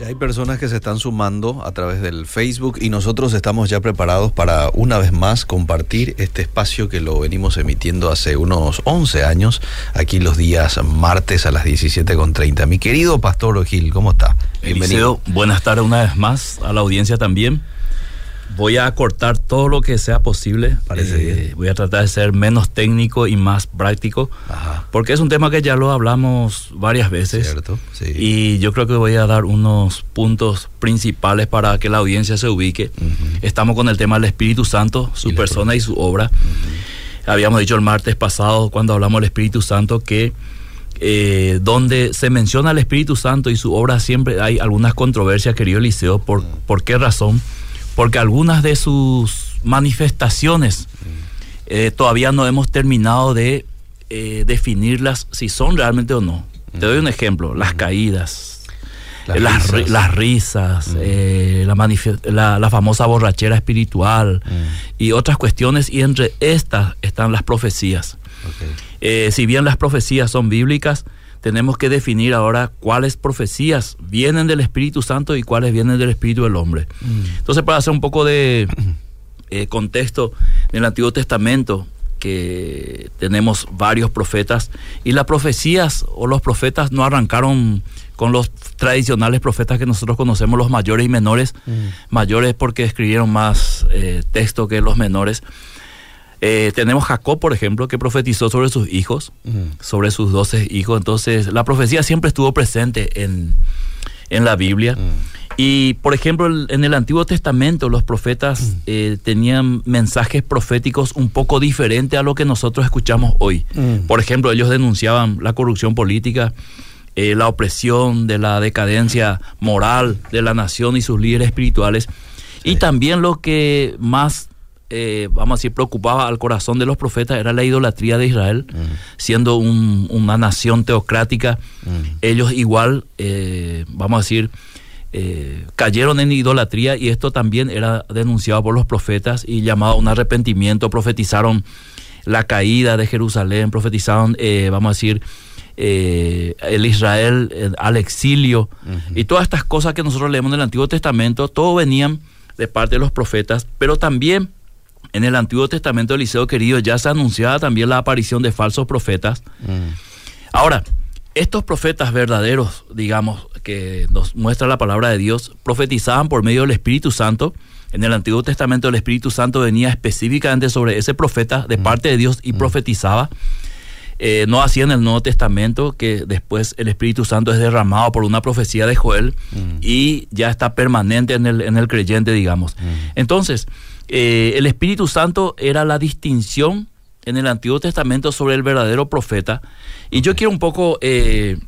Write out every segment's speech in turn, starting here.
Ya hay personas que se están sumando a través del Facebook y nosotros estamos ya preparados para una vez más compartir este espacio que lo venimos emitiendo hace unos 11 años, aquí los días martes a las 17.30. Mi querido Pastor Gil, ¿cómo está? Bienvenido. Eliseo, buenas tardes una vez más a la audiencia también. Voy a acortar todo lo que sea posible. Parece eh, Voy a tratar de ser menos técnico y más práctico. Ajá. Porque es un tema que ya lo hablamos varias veces. Cierto, sí. Y yo creo que voy a dar unos puntos principales para que la audiencia se ubique. Estamos con el tema del Espíritu Santo, su Y persona y su obra. Habíamos dicho el martes pasado, cuando hablamos del Espíritu Santo, que eh, donde se menciona el Espíritu Santo y su obra siempre hay algunas controversias, querido Eliseo. ¿Por, ¿por qué razón? Porque algunas de sus manifestaciones eh, todavía no hemos terminado de eh, definirlas si son realmente o no. Te doy un ejemplo, las caídas, Las las, ri- risas. las risas, Mm. eh, la, manife- la- la famosa borrachera espiritual Mm. y otras cuestiones, y entre estas están las profecías. Eh, si bien las profecías son bíblicas, tenemos que definir ahora cuáles profecías vienen del Espíritu Santo y cuáles vienen del Espíritu del hombre. Entonces, para hacer un poco de eh, contexto, en el Antiguo Testamento, que tenemos varios profetas, y las profecías o los profetas no arrancaron con los tradicionales profetas que nosotros conocemos, los mayores y menores, mayores porque escribieron más eh, texto que los menores. Eh, tenemos Jacob, por ejemplo, que profetizó sobre sus hijos, Mm. sobre sus doce hijos. Entonces, la profecía siempre estuvo presente en, en la Biblia. Mm. Y, por ejemplo, en el Antiguo Testamento los profetas eh, tenían mensajes proféticos un poco diferentes a lo que nosotros escuchamos hoy. Mm. Por ejemplo, ellos denunciaban la corrupción política, eh, la opresión de la decadencia moral de la nación y sus líderes espirituales. Y también lo que más, eh, vamos a decir, preocupaba al corazón de los profetas era la idolatría de Israel, Mm. siendo un- una nación teocrática. Mm. Ellos igual, eh, vamos a decir, eh, cayeron en idolatría y esto también era denunciado por los profetas y llamado a un arrepentimiento, profetizaron la caída de Jerusalén, profetizaron, eh, vamos a decir, eh, el Israel al exilio y todas estas cosas que nosotros leemos en el Antiguo Testamento, todo venían de parte de los profetas, pero también en el Antiguo Testamento, Eliseo querido, ya se anunciaba también la aparición de falsos profetas. Mm. Ahora, estos profetas verdaderos, digamos, que nos muestra la palabra de Dios, profetizaban por medio del Espíritu Santo. En el Antiguo Testamento el Espíritu Santo venía específicamente sobre ese profeta de parte de Dios y profetizaba. Eh, no así en el Nuevo Testamento, que después el Espíritu Santo es derramado por una profecía de Joel Mm. y ya está permanente en el, en el creyente, digamos. Entonces, eh, el Espíritu Santo era la distinción en el Antiguo Testamento sobre el verdadero profeta. Y yo quiero un poco eh,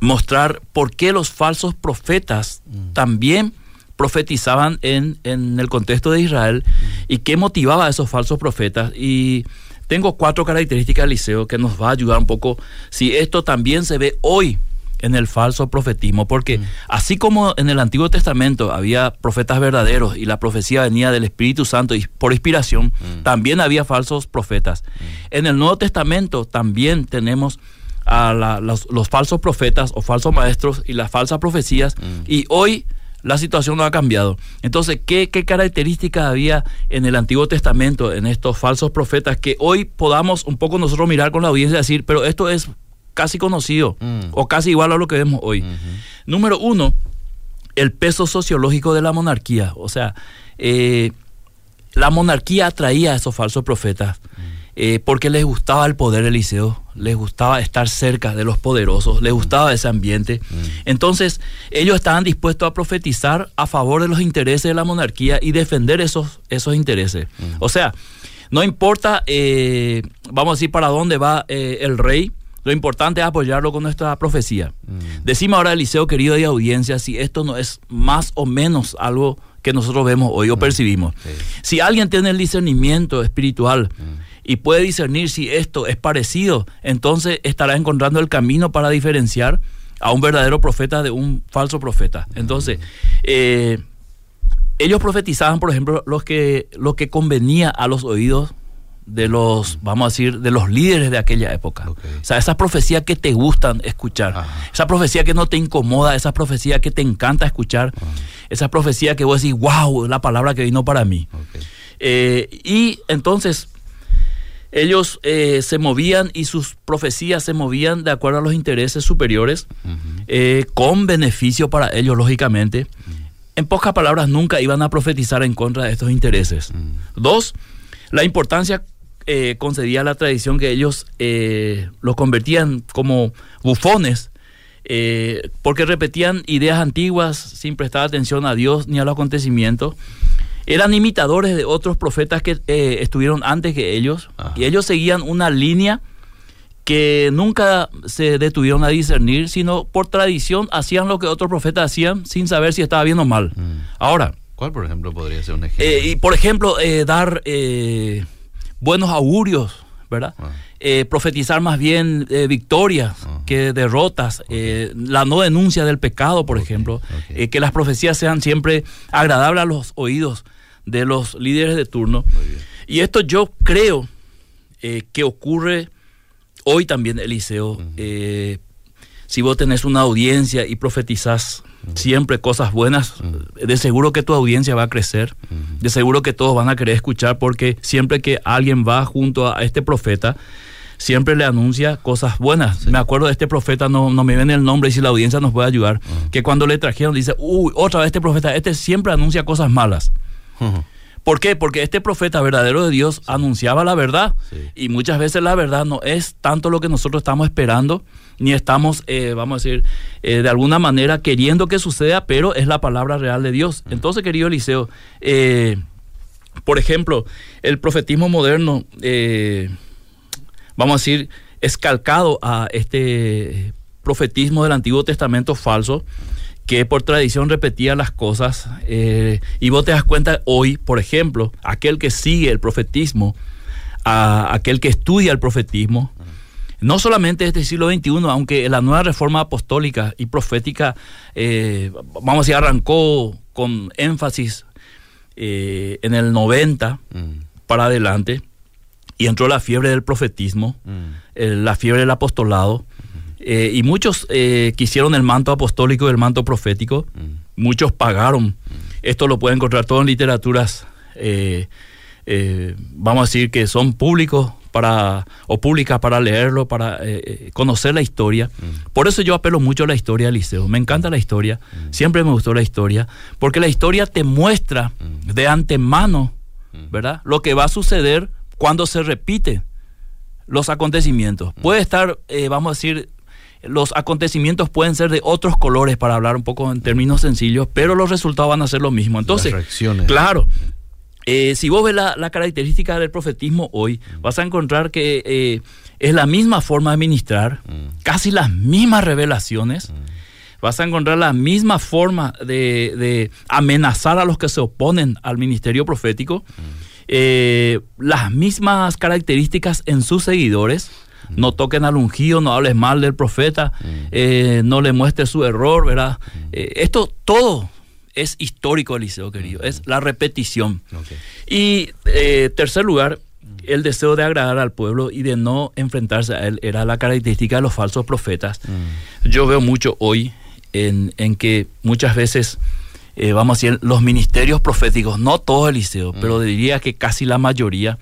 mostrar por qué los falsos profetas también profetizaban en, en el contexto de Israel y qué motivaba a esos falsos profetas. Y tengo cuatro características, Liceo, que nos va a ayudar un poco si esto también se ve hoy en el falso profetismo, porque así como en el Antiguo Testamento había profetas verdaderos y la profecía venía del Espíritu Santo y por inspiración, también había falsos profetas. En el Nuevo Testamento también tenemos a la- los, los falsos profetas o falsos maestros y las falsas profecías, y hoy la situación no ha cambiado. Entonces, ¿qué, qué características había en el Antiguo Testamento, en estos falsos profetas, que hoy podamos un poco nosotros mirar con la audiencia y decir, pero esto es casi conocido Mm. o casi igual a lo que vemos hoy? Número uno, el peso sociológico de la monarquía. O sea, eh, la monarquía atraía a esos falsos profetas eh, porque les gustaba el poder Eliseo, les gustaba estar cerca de los poderosos, les gustaba ese ambiente. Entonces, ellos estaban dispuestos a profetizar a favor de los intereses de la monarquía y defender esos, esos intereses. O sea, no importa, eh, vamos a decir, para dónde va el rey, lo importante es apoyarlo con nuestra profecía. Decime ahora, Eliseo, querido de audiencia, si esto no es más o menos algo que nosotros vemos hoy o percibimos. sí. Si alguien tiene el discernimiento espiritual y puede discernir si esto es parecido, entonces estará encontrando el camino para diferenciar a un verdadero profeta de un falso profeta. Entonces, eh, ellos profetizaban, por ejemplo, lo que, lo que convenía a los oídos de los, vamos a decir, de los líderes de aquella época. Ok. O sea, esas profecías que te gustan escuchar, Ajá. esa profecía que no te incomoda, esa profecía que te encanta escuchar, esa profecía que vos decís, wow, la palabra que vino para mí. Eh, y entonces ellos eh, se movían y sus profecías se movían de acuerdo a los intereses superiores, eh, con beneficio para ellos, lógicamente. En pocas palabras, nunca iban a profetizar en contra de estos intereses. Dos, la importancia eh, concedía la tradición que ellos eh, los convertían como bufones, eh, porque repetían ideas antiguas sin prestar atención a Dios ni a los acontecimientos. Eran imitadores de otros profetas que estuvieron antes que ellos, Ajá. y ellos seguían una línea que nunca se detuvieron a discernir, sino por tradición hacían lo que otros profetas hacían sin saber si estaba bien o mal. Mm. Ahora, ¿Cuál, por ejemplo, podría ser un ejemplo? y por ejemplo, dar buenos augurios, ¿verdad? Ah. Eh, profetizar más bien eh, victorias Ah. que derrotas, eh, la no denuncia del pecado, por ejemplo, que las profecías sean siempre agradables a los oídos de los líderes de turno. Y esto yo creo que ocurre hoy también, Eliseo. Eh, si vos tenés una audiencia y profetizás siempre cosas buenas, Ujú. de seguro que tu audiencia va a crecer. Ujú. De seguro que todos van a querer escuchar porque siempre que alguien va junto a este profeta, siempre le anuncia cosas buenas. Sí. Me acuerdo de este profeta, no, no me ven el nombre y si la audiencia nos puede ayudar, Ujú. que cuando le trajeron dice, uy, otra vez este profeta, este siempre anuncia cosas malas. ¿Por qué? Porque este profeta verdadero de Dios anunciaba la verdad. Sí. Y muchas veces la verdad no es tanto lo que nosotros estamos esperando, ni estamos, eh, vamos a decir, eh, de alguna manera queriendo que suceda, pero es la palabra real de Dios. Entonces, querido Eliseo, eh, por ejemplo, el profetismo moderno, vamos a decir, es calcado a este profetismo del Antiguo Testamento falso, que por tradición repetía las cosas. eh, y vos te das cuenta hoy, por ejemplo, aquel que sigue el profetismo, a aquel que estudia el profetismo, no solamente este siglo XXI, aunque la nueva reforma apostólica y profética, eh, vamos a decir, arrancó con énfasis eh, en el 90 Mm. para adelante, y entró la fiebre del profetismo, Mm. eh, la fiebre del apostolado, eh, y muchos eh, quisieron el manto apostólico y el manto profético, Mm. muchos pagaron. Esto lo pueden encontrar todo en literaturas, eh, eh, vamos a decir que son públicos para, o públicas para leerlo, para conocer la historia. Mm. Por eso yo apelo mucho a la historia del liceo. Me encanta la historia, siempre me gustó la historia, porque la historia te muestra Mm. de antemano, Mm. ¿verdad? Lo que va a suceder cuando se repite los acontecimientos. Puede estar, eh, vamos a decir, los acontecimientos pueden ser de otros colores, para hablar un poco en términos sencillos, pero los resultados van a ser lo mismo. Entonces, Las claro, eh, si vos ves la, la característica del profetismo hoy, vas a encontrar que eh, es la misma forma de ministrar, Mm. casi las mismas revelaciones, Mm. vas a encontrar la misma forma de, de amenazar a los que se oponen al ministerio profético, eh, las mismas características en sus seguidores. No toquen al ungido, no hables mal del profeta, eh, no le muestres su error, ¿verdad? Eh, esto todo es histórico, Eliseo, querido, es la repetición. Y eh, tercer lugar, el deseo de agradar al pueblo y de no enfrentarse a él era la característica de los falsos profetas. Mm. Yo veo mucho hoy en, en que muchas veces, eh, vamos a decir, los ministerios proféticos, no todo Eliseo, pero diría que casi la mayoría,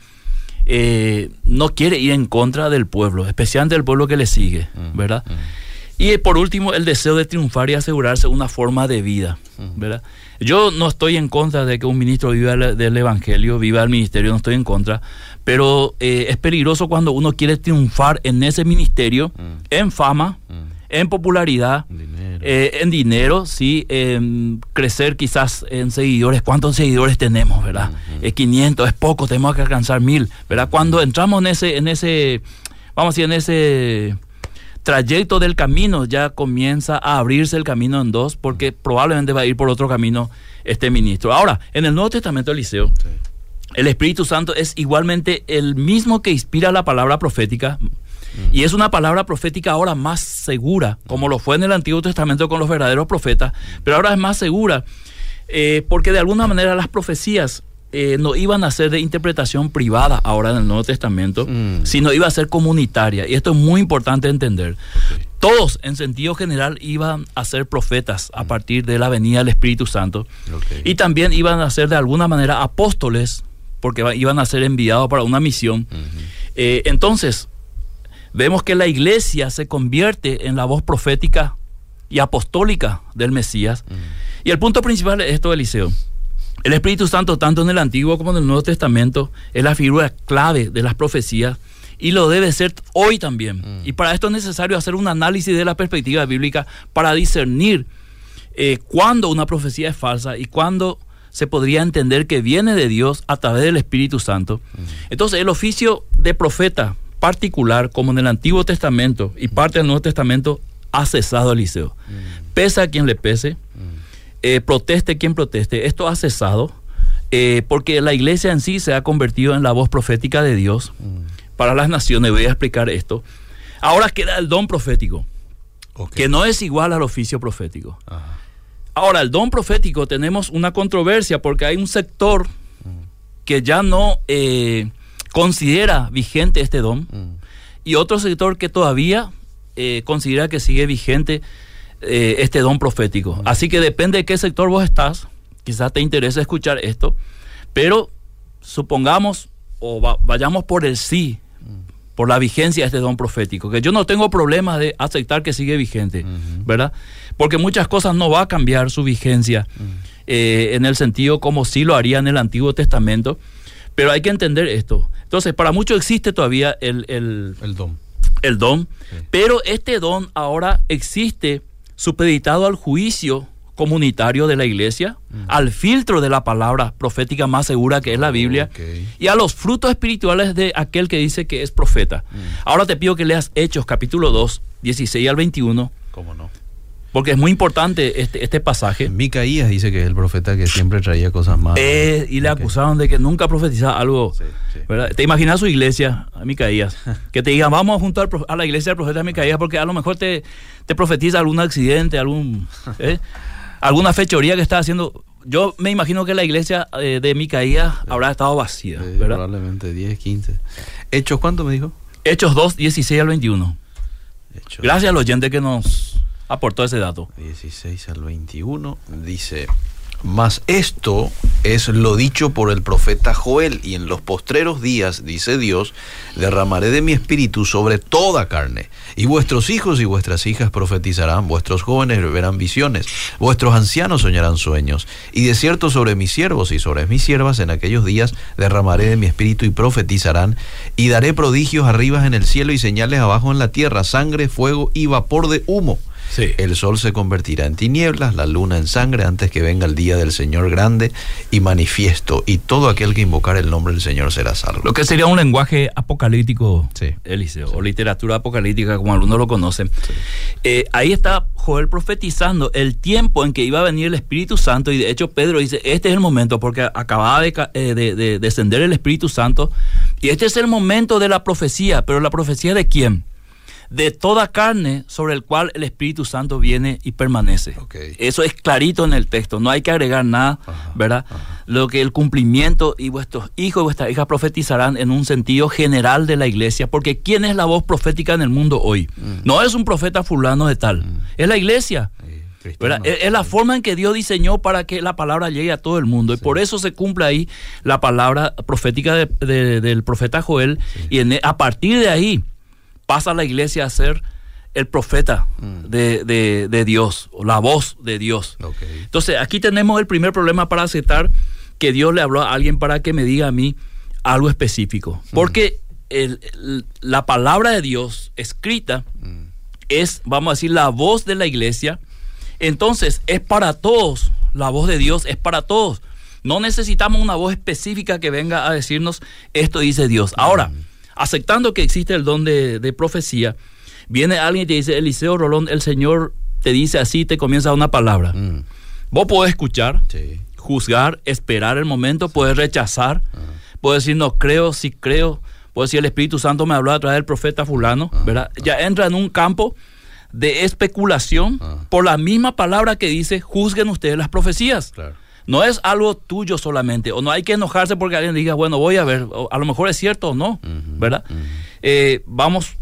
eh, no quiere ir en contra del pueblo, especialmente del pueblo que le sigue, Mm. ¿verdad? Mm. Y por último, el deseo de triunfar y asegurarse una forma de vida, Mm. ¿verdad? Yo no estoy en contra de que un ministro viva el- del evangelio, viva el ministerio, no estoy en contra, pero eh, es peligroso cuando uno quiere triunfar en ese ministerio, en fama. En popularidad, Dinero. eh, en dinero, sí, en crecer quizás en seguidores. ¿Cuántos seguidores tenemos, verdad? Eh, 500 es poco, tenemos que alcanzar mil, ¿verdad? Cuando entramos en ese, en ese, vamos a decir, en ese trayecto del camino, ya comienza a abrirse el camino en dos, porque probablemente va a ir por otro camino este ministro. Ahora, en el Nuevo Testamento, Eliseo, Sí. el Espíritu Santo es igualmente el mismo que inspira la palabra profética. Y es una palabra profética ahora más segura, como lo fue en el Antiguo Testamento con los verdaderos profetas, pero ahora es más segura, eh, porque de alguna manera las profecías eh, no iban a ser de interpretación privada ahora en el Nuevo Testamento, Mm. sino iba a ser comunitaria. Y esto es muy importante entender. Todos, en sentido general, iban a ser profetas a partir de la venida del Espíritu Santo. Y también iban a ser de alguna manera apóstoles, porque iban a ser enviados para una misión. Eh, entonces, vemos que la iglesia se convierte en la voz profética y apostólica del Mesías. Y el punto principal es esto, Eliseo. El Espíritu Santo, tanto en el Antiguo como en el Nuevo Testamento, es la figura clave de las profecías y lo debe ser hoy también. Y para esto es necesario hacer un análisis de la perspectiva bíblica para discernir eh, cuándo una profecía es falsa y cuándo se podría entender que viene de Dios a través del Espíritu Santo. Entonces, el oficio de profeta particular, como en el Antiguo Testamento y parte del Nuevo Testamento, ha cesado Eliseo. Pese a quien le pese, eh, proteste quien proteste, esto ha cesado, eh, porque la iglesia en sí se ha convertido en la voz profética de Dios para las naciones. Voy a explicar esto. Ahora queda el don profético, que no es igual al oficio profético. Ajá. Ahora, el don profético tenemos una controversia porque hay un sector que ya no eh, considera vigente este don Mm. y otro sector que todavía eh, considera que sigue vigente eh, este don profético. Así que depende de qué sector vos estás, quizás te interese escuchar esto, pero supongamos o va- vayamos por el sí, por la vigencia de este don profético, que yo no tengo problema de aceptar que sigue vigente, ¿verdad? Porque muchas cosas no va a cambiar su vigencia eh, en el sentido como sí lo haría en el Antiguo Testamento, pero hay que entender esto. Entonces, para muchos existe todavía el, el, El don. el don, Sí. pero este don ahora existe supeditado al juicio comunitario de la iglesia, al filtro de la palabra profética más segura que es la Biblia, y a los frutos espirituales de aquel que dice que es profeta. Ahora te pido que leas Hechos capítulo 2, 16 al 21, ¿Cómo no? Porque es muy importante este, este pasaje. Micaías dice que es el profeta que siempre traía cosas más. Eh, y le acusaron de que nunca profetizaba algo. Sí, sí. ¿verdad? ¿Te imaginas su iglesia, a Micaías? Que te digan, vamos al prof- a la iglesia del profeta Micaías porque a lo mejor te, te profetiza algún accidente, algún, ¿eh? alguna fechoría que está haciendo. Yo me imagino que la iglesia eh, de Micaías habrá estado vacía, probablemente 10, 15. ¿Hechos cuánto me dijo? Hechos 2, 16 al 21. Hechos Gracias al oyente que nos aportó ese dato. 16 al 21 dice, mas esto es lo dicho por el profeta Joel, y en los postreros días, dice Dios, derramaré de mi espíritu sobre toda carne, y vuestros hijos y vuestras hijas profetizarán, vuestros jóvenes verán visiones, vuestros ancianos soñarán sueños, y de cierto sobre mis siervos y sobre mis siervas en aquellos días derramaré de mi espíritu y profetizarán, y daré prodigios arriba en el cielo y señales abajo en la tierra, sangre, fuego y vapor de humo. Sí. El sol se convertirá en tinieblas, la luna en sangre, antes que venga el día del Señor grande y manifiesto, y todo aquel que invocar el nombre del Señor será salvo. Lo que sería un lenguaje apocalíptico, Sí. Eliseo, o literatura apocalíptica, como algunos lo conocen. Eh, ahí está Joel profetizando el tiempo en que iba a venir el Espíritu Santo, y de hecho Pedro dice, este es el momento, porque acababa de, eh, de- de descender el Espíritu Santo, y este es el momento de la profecía, pero la profecía de quién? De toda carne sobre el cual el Espíritu Santo viene y permanece. Eso es clarito en el texto, no hay que agregar nada, Ajá, ¿verdad? Lo que el cumplimiento y vuestros hijos y vuestras hijas profetizarán en un sentido general de la iglesia, porque ¿quién es la voz profética en el mundo hoy? No es un profeta fulano de tal, es la iglesia. Es, es la forma en que Dios diseñó para que la palabra llegue a todo el mundo. Y por eso se cumple ahí la palabra profética de- de- del profeta Joel. Y en- a partir de ahí pasa la iglesia a ser el profeta de, de- de Dios, o la voz de Dios. Entonces, aquí tenemos el primer problema para aceptar que Dios le habló a alguien para que me diga a mí algo específico. Porque el- el- la palabra de Dios escrita Mm. es, vamos a decir, la voz de la iglesia. Entonces, es para todos. La voz de Dios es para todos. No necesitamos una voz específica que venga a decirnos esto dice Dios. Ahora, aceptando que existe el don de, de profecía, viene alguien y te dice, Eliseo Rolón, el Señor te dice así, te comienza una palabra. Mm, Vos podés escuchar, sí. juzgar, esperar el momento, puedes rechazar, puedes decir no creo, sí creo, puedes decir el Espíritu Santo me habló a través del profeta fulano, ¿verdad? Ya entra en un campo de especulación Ah. por la misma palabra que dice juzguen ustedes las profecías. Claro. No es algo tuyo solamente, o no hay que enojarse porque alguien diga, bueno, voy a ver, a lo mejor es cierto o no, ¿verdad? Eh, vamos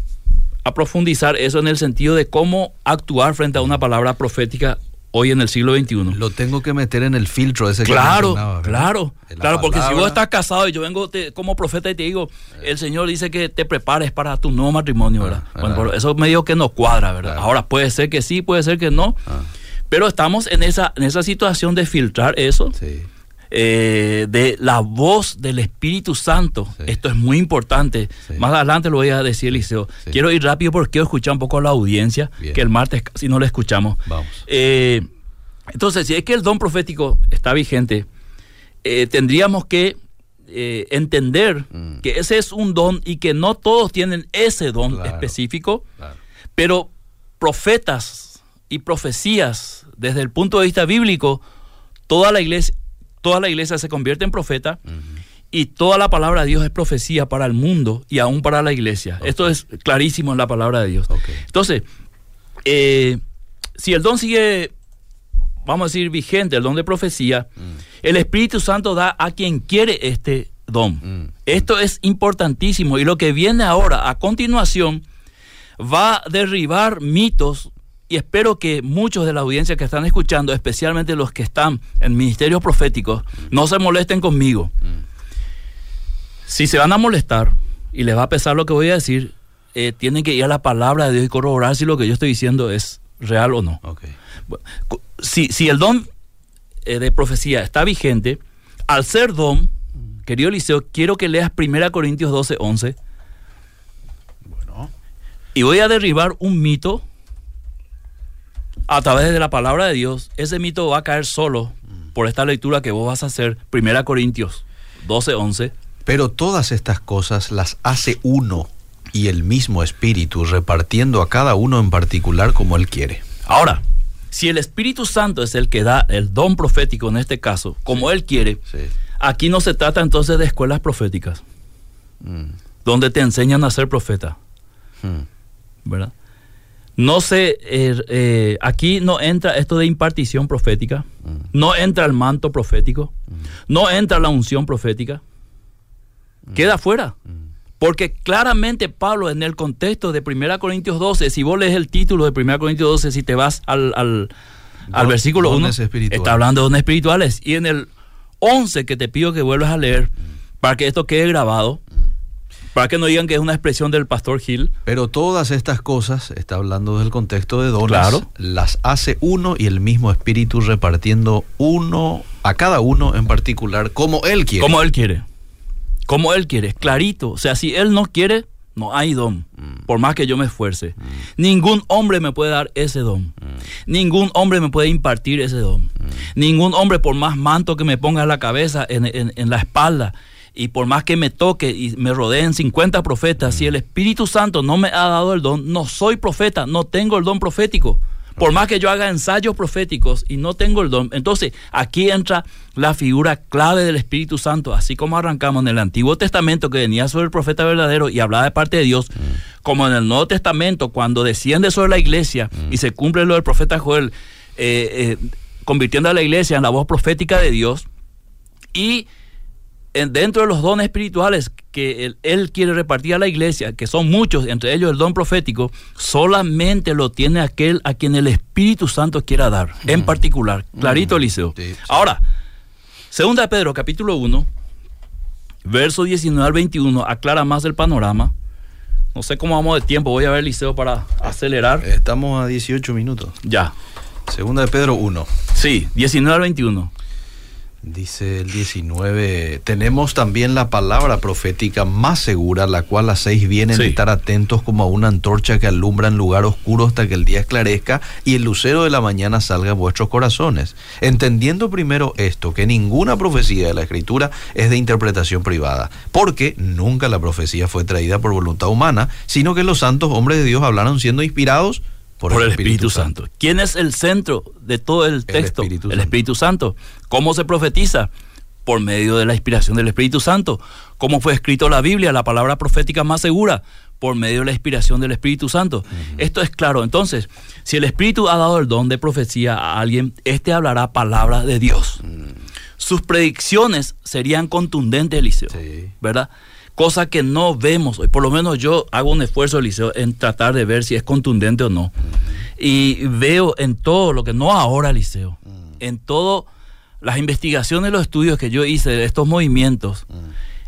a profundizar eso en el sentido de cómo actuar frente a una palabra profética hoy en el siglo XXI. Lo tengo que meter en el filtro ese claro, que Claro, claro, porque si vos estás casado y yo vengo como profeta y te digo, el Señor dice que te prepares para tu nuevo matrimonio, ah, ¿verdad? bueno, eso medio que no cuadra, ¿verdad? Ahora puede ser que sí, puede ser que no, ah. Pero estamos en esa, en esa situación de filtrar eso. Eh, de la voz del Espíritu Santo. Esto es muy importante. Más adelante lo voy a decir, Eliseo. Quiero ir rápido porque quiero escuchar un poco a la audiencia, que el martes casi no la escuchamos. Vamos. Eh, entonces, si es que el don profético está vigente, eh, tendríamos que entender mm. que ese es un don y que no todos tienen ese don específico, pero profetas y profecías desde el punto de vista bíblico, toda la iglesia, toda la iglesia se convierte en profeta y toda la palabra de Dios es profecía para el mundo y aún para la iglesia. Esto es clarísimo en la palabra de Dios. Entonces, eh, si el don sigue, vamos a decir, vigente, el don de profecía, mm. el Espíritu Santo da a quien quiere este don. Mm. Esto es importantísimo y lo que viene ahora a continuación va a derribar mitos y espero que muchos de la audiencia que están escuchando, especialmente los que están en ministerios proféticos, no se molesten conmigo. Si se van a molestar y les va a pesar lo que voy a decir, eh, tienen que ir a la palabra de Dios y corroborar si lo que yo estoy diciendo es real o no. si, si, el don eh, de profecía está vigente, al ser don, querido Eliseo, quiero que leas 1 Corintios 12, 11. Bueno. Y voy a derribar un mito a través de la palabra de Dios, ese mito va a caer solo por esta lectura que vos vas a hacer, 1 Corintios 12, 11. Pero todas estas cosas las hace uno y el mismo Espíritu, repartiendo a cada uno en particular como Él quiere. Ahora, si el Espíritu Santo es el que da el don profético en este caso, como Él quiere, aquí no se trata entonces de escuelas proféticas, mm. donde te enseñan a ser profeta. Mm. ¿Verdad? No sé, er, eh, aquí no entra esto de impartición profética, mm. no entra el manto profético, mm. no entra la unción profética, mm. queda fuera. Porque claramente Pablo en el contexto de 1 Corintios 12, si vos lees el título de 1 Corintios 12, si te vas al, al, versículo 1, está hablando de dones espirituales. Y en el 11 que te pido que vuelvas a leer, para que esto quede grabado, para que no digan que es una expresión del pastor Gil. Pero todas estas cosas, está hablando del contexto de dones, claro. las hace uno y el mismo espíritu repartiendo uno a cada uno en particular como él quiere. Como él quiere. Como él quiere, clarito. O sea, si él no quiere, no hay don, mm. por más que yo me esfuerce. Mm. Ningún hombre me puede dar ese don. Mm. Ningún hombre me puede impartir ese don. Ningún hombre, por más manto que me ponga en la cabeza, en, en la espalda, y por más que me toque y me rodeen 50 profetas, si el Espíritu Santo no me ha dado el don, no soy profeta, no tengo el don profético. Por más que yo haga ensayos proféticos y no tengo el don. Entonces, aquí entra la figura clave del Espíritu Santo, así como arrancamos en el Antiguo Testamento que venía sobre el profeta verdadero y hablaba de parte de Dios, como en el Nuevo Testamento cuando desciende sobre la iglesia y se cumple lo del profeta Joel, eh, eh, convirtiendo a la iglesia en la voz profética de Dios. Y dentro de los dones espirituales que él, quiere repartir a la iglesia, que son muchos, entre ellos el don profético, solamente lo tiene aquel a quien el Espíritu Santo quiera dar, en mm. particular. Clarito, mm. Eliseo. Ahora, segunda de Pedro, capítulo 1, verso 19 al 21, aclara más el panorama. No sé cómo vamos de tiempo, voy a ver, Eliseo, para acelerar. Estamos a 18 minutos. Ya. Segunda de Pedro 1. Sí, 19 al 21. Dice el 19, tenemos también la palabra profética más segura, la cual hacéis bien en estar atentos como a una antorcha que alumbra en lugar oscuro hasta que el día esclarezca y el lucero de la mañana salga a vuestros corazones. Entendiendo primero esto, que ninguna profecía de la Escritura es de interpretación privada, porque nunca la profecía fue traída por voluntad humana, sino que los santos hombres de Dios hablaron siendo inspirados por, el, Espíritu, Santo. ¿Quién es el centro de todo el texto? El Espíritu, Santo. ¿Cómo se profetiza? Por medio de la inspiración del Espíritu Santo. ¿Cómo fue escrito la Biblia, la palabra profética más segura? Por medio de la inspiración del Espíritu Santo. Esto es claro. Entonces, si el Espíritu ha dado el don de profecía a alguien, éste hablará palabra de Dios. sus predicciones serían contundentes, Eliseo. Sí. ¿Verdad? Cosa que no vemos hoy. Por lo menos yo hago un esfuerzo, Eliseo, en tratar de ver si es contundente o no. Y veo en todo lo que, no ahora, Eliseo, en todo las investigaciones, los estudios que yo hice de estos movimientos,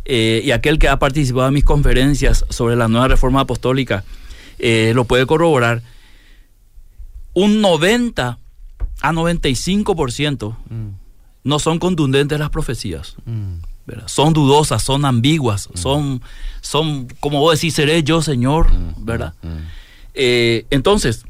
eh, y aquel que ha participado en mis conferencias sobre la nueva reforma apostólica, eh, lo puede corroborar. Un 90 a 95% no son contundentes las profecías. ¿Verdad? Son dudosas, son ambiguas, son, son, como vos decís, seré yo, Señor, ¿verdad? Eh, entonces,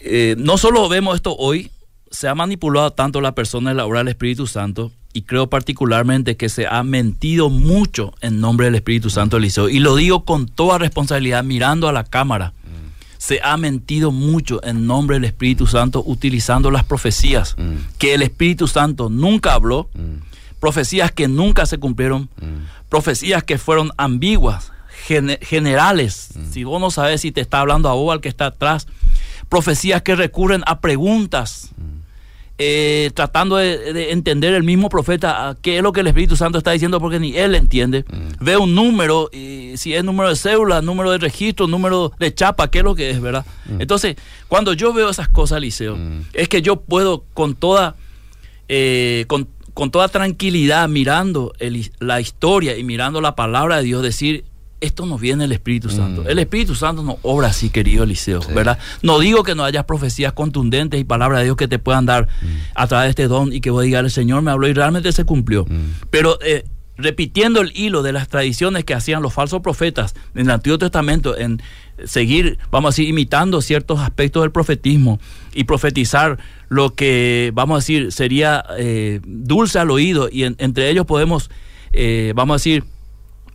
eh, no solo vemos esto hoy, se ha manipulado tanto la persona de la obra del Espíritu Santo y creo particularmente que se ha mentido mucho en nombre del Espíritu Santo, Eliseo. Y lo digo con toda responsabilidad, mirando a la cámara. Se ha mentido mucho en nombre del Espíritu Santo utilizando las profecías que el Espíritu Santo nunca habló, profecías que nunca se cumplieron, profecías que fueron ambiguas, gen- generales. Si vos no sabes si te está hablando a vos al que está atrás, profecías que recurren a preguntas, eh, tratando de, de entender el mismo profeta qué es lo que el Espíritu Santo está diciendo, porque ni él entiende. Ve un número, y si es número de cédula, número de registro, número de chapa, qué es lo que es, ¿verdad? Entonces, cuando yo veo esas cosas, Liceo, es que yo puedo con toda, eh, con, con toda tranquilidad, mirando el- la historia y mirando la palabra de Dios, decir, esto nos viene del Espíritu Santo. El Espíritu Santo no obra así, querido Eliseo, ¿verdad? No digo que no haya profecías contundentes y palabras de Dios que te puedan dar a través de este don y que vos digas, el Señor me habló y realmente se cumplió. Pero eh, repitiendo el hilo de las tradiciones que hacían los falsos profetas en el Antiguo Testamento, en seguir, vamos a decir, imitando ciertos aspectos del profetismo y profetizar lo que, vamos a decir, sería eh, dulce al oído y en- entre ellos podemos, eh, vamos a decir,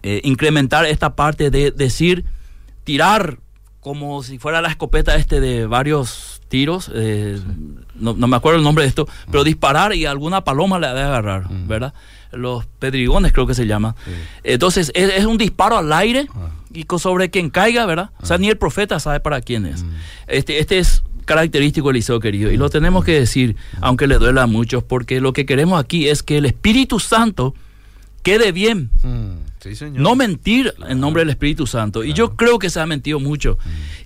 eh, incrementar esta parte de decir, tirar como si fuera la escopeta este de varios tiros, eh, no, no me acuerdo el nombre de esto, pero disparar y alguna paloma le ha de agarrar, ¿verdad? Los pedrigones creo que se llama. Entonces es, es un disparo al aire y sobre quien caiga, ¿verdad? O sea, ni el profeta sabe para quién es. Este, este es característico Eliseo querido y lo tenemos que decir, aunque le duela a muchos, porque lo que queremos aquí es que el Espíritu Santo quede bien, Sí, señor. no mentir en nombre del Espíritu Santo. Y yo creo que se ha mentido mucho.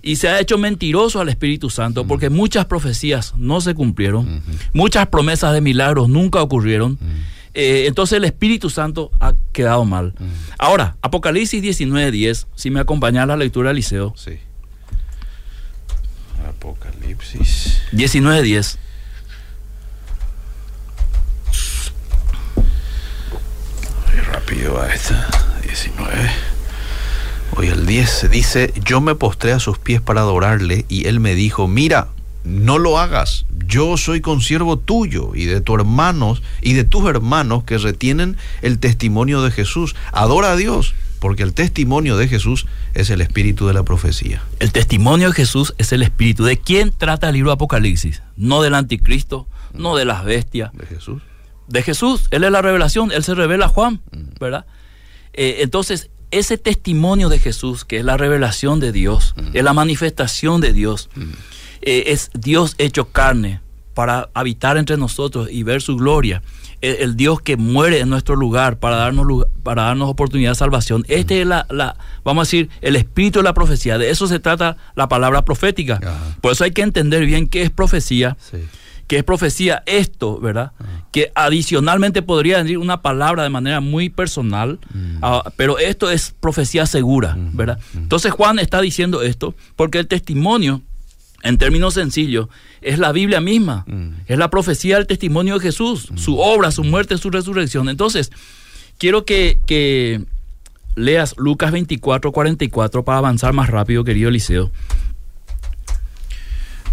Y se ha hecho mentiroso al Espíritu Santo porque muchas profecías no se cumplieron. Muchas promesas de milagros nunca ocurrieron. Eh, entonces el Espíritu Santo ha quedado mal. Ahora, Apocalipsis 19:10, si me acompaña a la lectura del liceo. Sí. Apocalipsis. 19:10. Voy rápido a esta. 19. Hoy el 10 se dice, yo me postré a sus pies para adorarle y él me dijo, mira, no lo hagas, yo soy consiervo tuyo y de tus hermanos y de tus hermanos que retienen el testimonio de Jesús. Adora a Dios, porque el testimonio de Jesús es el espíritu de la profecía. El testimonio de Jesús es el Espíritu. ¿De quién trata el libro de Apocalipsis? No del anticristo, no de las bestias. ¿De Jesús? de Jesús. Él es la revelación, Él se revela a Juan, ¿verdad? Eh, entonces, ese testimonio de Jesús, que es la revelación de Dios, es la manifestación de Dios, eh, es Dios hecho carne para habitar entre nosotros y ver su gloria. El, el Dios que muere en nuestro lugar para darnos, lugar- para darnos oportunidad de salvación. Este es la, la, vamos a decir, el espíritu de la profecía. De eso se trata la palabra profética. Por eso hay que entender bien qué es profecía Sí. que es profecía esto, ¿verdad? Que adicionalmente podría decir una palabra de manera muy personal, ah, pero esto es profecía segura, ¿verdad? Entonces Juan está diciendo esto porque el testimonio, en términos sencillos, es la Biblia misma, es la profecía del testimonio de Jesús, su obra, su muerte, su resurrección. Entonces, quiero que, que leas Lucas 24, 44 para avanzar más rápido, querido Eliseo.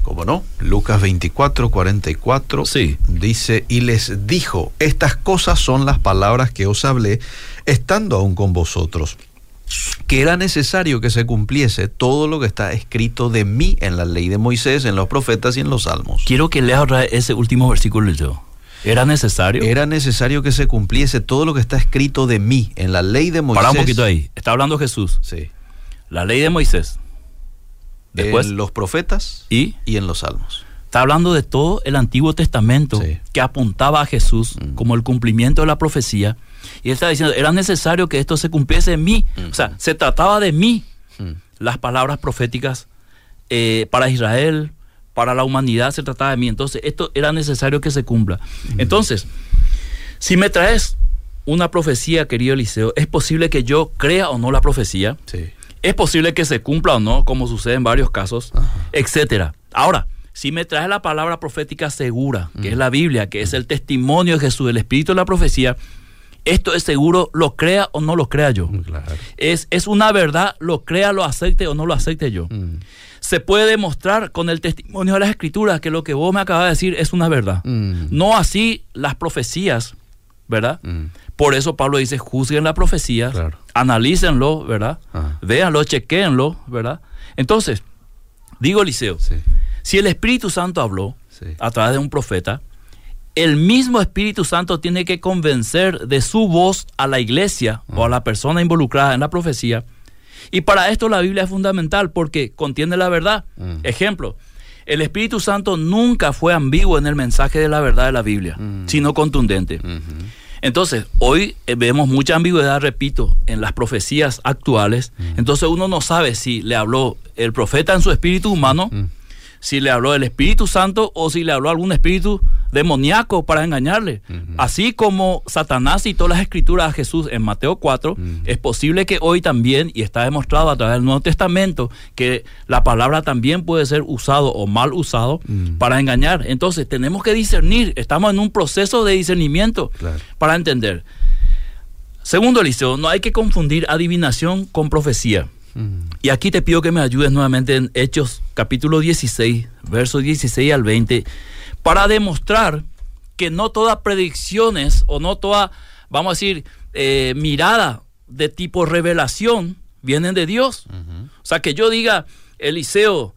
¿Cómo no? Lucas 24, 44 Sí. dice, y les dijo, estas cosas son las palabras que os hablé, estando aún con vosotros, que era necesario que se cumpliese todo lo que está escrito de mí en la ley de Moisés, en los profetas y en los salmos. Quiero que leas otra vez ese último versículo yo. ¿Era necesario? Era necesario que se cumpliese todo lo que está escrito de mí en la ley de Moisés. Para un poquito ahí. Está hablando Jesús. Sí. La ley de Moisés. Después. En los profetas Y y en los salmos. Está hablando de todo el Antiguo Testamento Sí. que apuntaba a Jesús Mm. como el cumplimiento de la profecía. Y él está diciendo, era necesario que esto se cumpliese en mí. O sea, se trataba de mí. Mm. Las palabras proféticas eh, para Israel, para la humanidad, se trataba de mí. Entonces, esto era necesario que se cumpla. Entonces, si me traes una profecía, querido Eliseo, es posible que yo crea o no la profecía. Sí. Es posible que se cumpla o no, como sucede en varios casos, etcétera. Ahora, si me traes la palabra profética segura, que es la Biblia, que es el testimonio de Jesús, el espíritu de la profecía, esto es seguro, lo crea o no lo crea yo. Claro. Es, es una verdad, lo crea, lo acepte o no lo acepte yo. Mm. Se puede demostrar con el testimonio de las escrituras que lo que vos me acabas de decir es una verdad. Mm. No así las profecías, ¿verdad? Mm. Por eso Pablo dice, juzguen las profecías, Claro. analícenlo, ¿verdad? Ah. Véanlo, chequéenlo, ¿verdad? Entonces, digo Eliseo, Sí. Si el Espíritu Santo habló Sí. a través de un profeta, el mismo Espíritu Santo tiene que convencer de su voz a la iglesia o a la persona involucrada en la profecía. Y para esto la Biblia es fundamental porque contiene la verdad. Mm. Ejemplo, el Espíritu Santo nunca fue ambiguo en el mensaje de la verdad de la Biblia, Mm. sino contundente. Entonces, hoy eh, vemos mucha ambigüedad, repito, en las profecías actuales. Entonces uno no sabe si le habló el profeta en su espíritu humano, Mm. Si le habló el Espíritu Santo o si le habló algún espíritu demoníaco para engañarle. Así como Satanás citó las escrituras a Jesús en Mateo 4, Ujú. es posible que hoy también, y está demostrado a través del Nuevo Testamento, que la palabra también puede ser usado o mal usado para engañar. Entonces tenemos que discernir, estamos en un proceso de discernimiento Claro. para entender. Segundo, Eliseo, no hay que confundir adivinación con profecía. Mm. Y aquí te pido que me ayudes nuevamente en Hechos capítulo 16, versos 16 al 20, para demostrar que no todas predicciones o no toda, vamos a decir, eh, mirada de tipo revelación vienen de Dios. O sea, que yo diga, Eliseo,